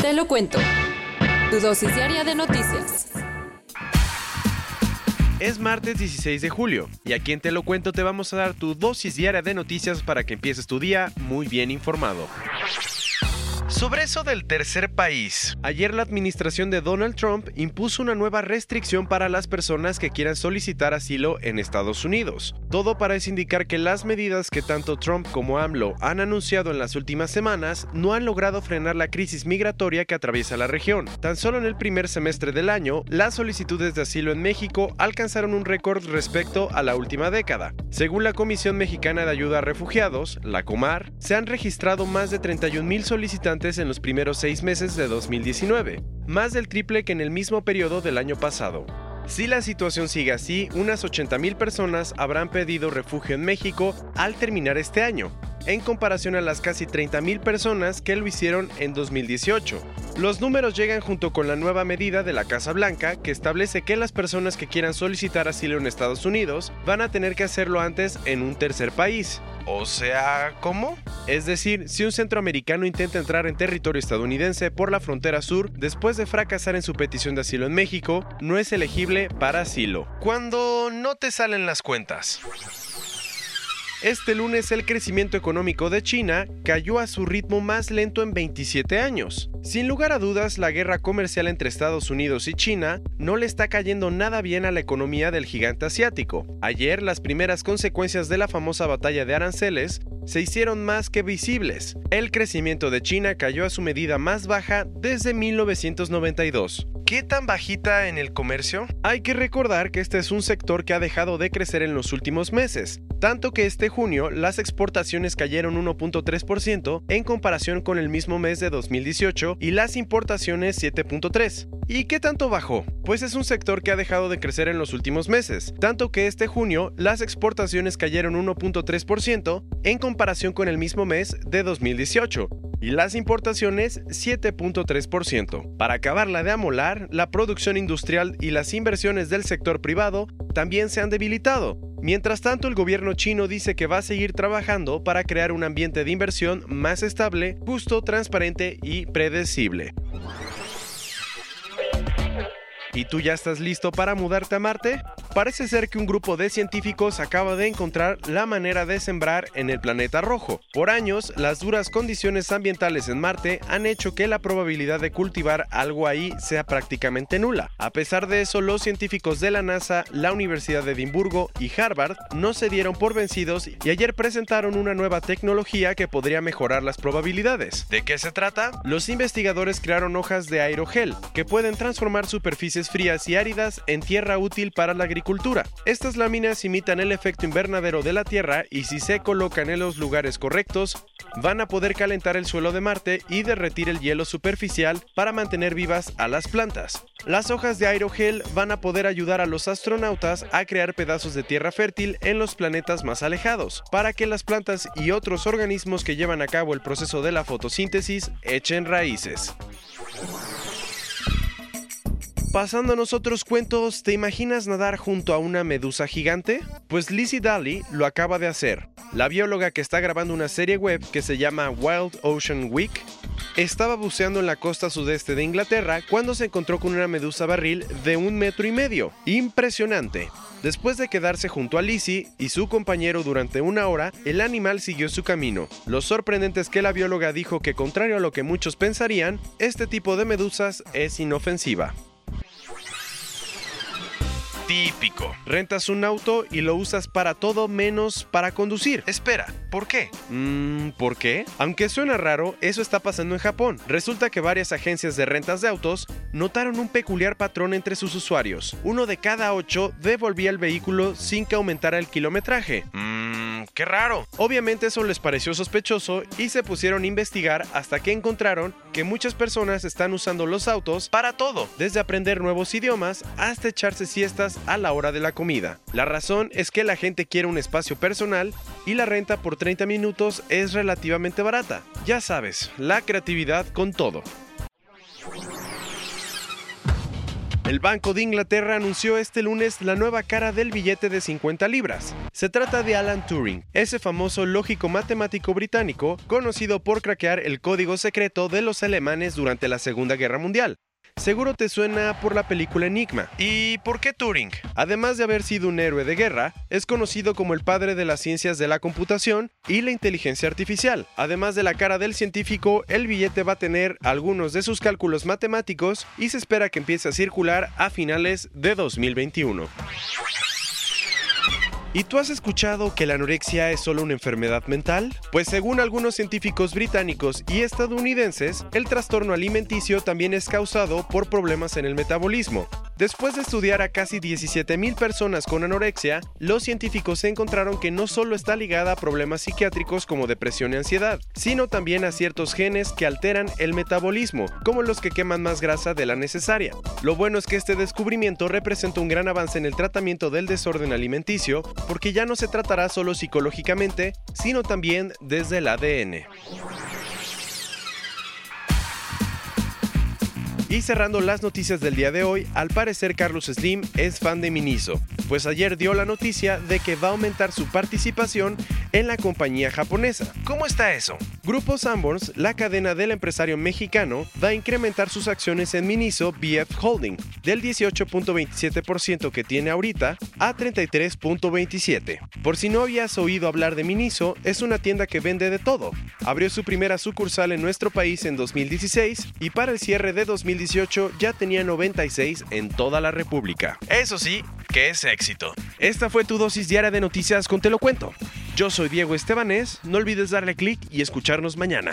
Te lo cuento. Tu dosis diaria de noticias. Es martes 16 de julio y aquí en Te lo cuento te vamos a dar tu dosis diaria de noticias para que empieces tu día muy bien informado. Sobre eso del tercer país, ayer la administración de Donald Trump impuso una nueva restricción para las personas que quieran solicitar asilo en Estados Unidos. Todo parece indicar que las medidas que tanto Trump como AMLO han anunciado en las últimas semanas no han logrado frenar la crisis migratoria que atraviesa la región. Tan solo en el primer semestre del año, las solicitudes de asilo en México alcanzaron un récord respecto a la última década. Según la Comisión Mexicana de Ayuda a Refugiados, la Comar, se han registrado más de 31 mil en los primeros seis meses de 2019, más del triple que en el mismo periodo del año pasado. Si la situación sigue así, unas 80.000 personas habrán pedido refugio en México al terminar este año, en comparación a las casi 30.000 personas que lo hicieron en 2018. Los números llegan junto con la nueva medida de la Casa Blanca que establece que las personas que quieran solicitar asilo en Estados Unidos van a tener que hacerlo antes en un tercer país. O sea, ¿cómo? Es decir, si un centroamericano intenta entrar en territorio estadounidense por la frontera sur después de fracasar en su petición de asilo en México, no es elegible para asilo. Cuando no te salen las cuentas. Este lunes el crecimiento económico de China cayó a su ritmo más lento en 27 años. Sin lugar a dudas, la guerra comercial entre Estados Unidos y China no le está cayendo nada bien a la economía del gigante asiático. Ayer las primeras consecuencias de la famosa batalla de aranceles se hicieron más que visibles. El crecimiento de China cayó a su medida más baja desde 1992. ¿Qué tan bajita en el comercio? Hay que recordar que este es un sector que ha dejado de crecer en los últimos meses, tanto que este junio las exportaciones cayeron 1.3% en comparación con el mismo mes de 2018 y las importaciones 7.3%. ¿Y qué tanto bajó? Pues es un sector que ha dejado de crecer en los últimos meses, tanto que este junio las exportaciones cayeron 1.3% en comparación con el mismo mes de 2018 y las importaciones 7.3%. Para acabarla de amolar, la producción industrial y las inversiones del sector privado también se han debilitado. Mientras tanto, el gobierno chino dice que va a seguir trabajando para crear un ambiente de inversión más estable, justo, transparente y predecible. ¿Y tú ya estás listo para mudarte a Marte? Parece ser que un grupo de científicos acaba de encontrar la manera de sembrar en el planeta rojo. Por años, las duras condiciones ambientales en Marte han hecho que la probabilidad de cultivar algo ahí sea prácticamente nula. A pesar de eso, los científicos de la NASA, la Universidad de Edimburgo y Harvard no se dieron por vencidos y ayer presentaron una nueva tecnología que podría mejorar las probabilidades. ¿De qué se trata? Los investigadores crearon hojas de aerogel que pueden transformar superficies frías y áridas en tierra útil para la agricultura. Estas láminas imitan el efecto invernadero de la Tierra y si se colocan en los lugares correctos, van a poder calentar el suelo de Marte y derretir el hielo superficial para mantener vivas a las plantas. Las hojas de aerogel van a poder ayudar a los astronautas a crear pedazos de tierra fértil en los planetas más alejados, para que las plantas y otros organismos que llevan a cabo el proceso de la fotosíntesis echen raíces. Pasando a nosotros cuentos, ¿te imaginas nadar junto a una medusa gigante? Pues Lizzie Daly lo acaba de hacer. La bióloga que está grabando una serie web que se llama Wild Ocean Week estaba buceando en la costa sudeste de Inglaterra cuando se encontró con una medusa barril de un metro y medio. Impresionante. Después de quedarse junto a Lizzie y su compañero durante una hora, el animal siguió su camino. Lo sorprendente es que la bióloga dijo que contrario a lo que muchos pensarían, este tipo de medusas es inofensiva. Típico. Rentas un auto y lo usas para todo menos para conducir. Espera, ¿por qué? Mmm, ¿por qué? Aunque suena raro, eso está pasando en Japón. Resulta que varias agencias de rentas de autos notaron un peculiar patrón entre sus usuarios. Uno de cada ocho devolvía el vehículo sin que aumentara el kilometraje. Mmm, qué raro. Obviamente eso les pareció sospechoso y se pusieron a investigar hasta que encontraron que muchas personas están usando los autos para todo, desde aprender nuevos idiomas hasta echarse siestas a la hora de la comida. La razón es que la gente quiere un espacio personal y la renta por 30 minutos es relativamente barata. Ya sabes, la creatividad con todo. El Banco de Inglaterra anunció este lunes la nueva cara del billete de 50 libras. Se trata de Alan Turing, ese famoso lógico matemático británico conocido por craquear el código secreto de los alemanes durante la Segunda Guerra Mundial. Seguro te suena por la película Enigma. ¿Y por qué Turing? Además de haber sido un héroe de guerra, es conocido como el padre de las ciencias de la computación y la inteligencia artificial. Además de la cara del científico, el billete va a tener algunos de sus cálculos matemáticos y se espera que empiece a circular a finales de 2021. ¿Y tú has escuchado que la anorexia es solo una enfermedad mental? Pues según algunos científicos británicos y estadounidenses, el trastorno alimenticio también es causado por problemas en el metabolismo. Después de estudiar a casi 17.000 personas con anorexia, los científicos encontraron que no solo está ligada a problemas psiquiátricos como depresión y ansiedad, sino también a ciertos genes que alteran el metabolismo, como los que queman más grasa de la necesaria. Lo bueno es que este descubrimiento representa un gran avance en el tratamiento del desorden alimenticio, porque ya no se tratará solo psicológicamente, sino también desde el ADN. Y cerrando las noticias del día de hoy, al parecer Carlos Slim es fan de Miniso, pues ayer dio la noticia de que va a aumentar su participación en la compañía japonesa. ¿Cómo está eso? Grupo Sanborns, la cadena del empresario mexicano, va a incrementar sus acciones en Miniso BF Holding del 18.27% que tiene ahorita a 33.27. Por si no habías oído hablar de Miniso, es una tienda que vende de todo. Abrió su primera sucursal en nuestro país en 2016 y para el cierre de 2017 ya tenía 96 en toda la República. Eso sí, que es éxito. Esta fue tu dosis diaria de noticias con Te lo cuento. Yo soy Diego Estebanés, no olvides darle clic y escucharnos mañana.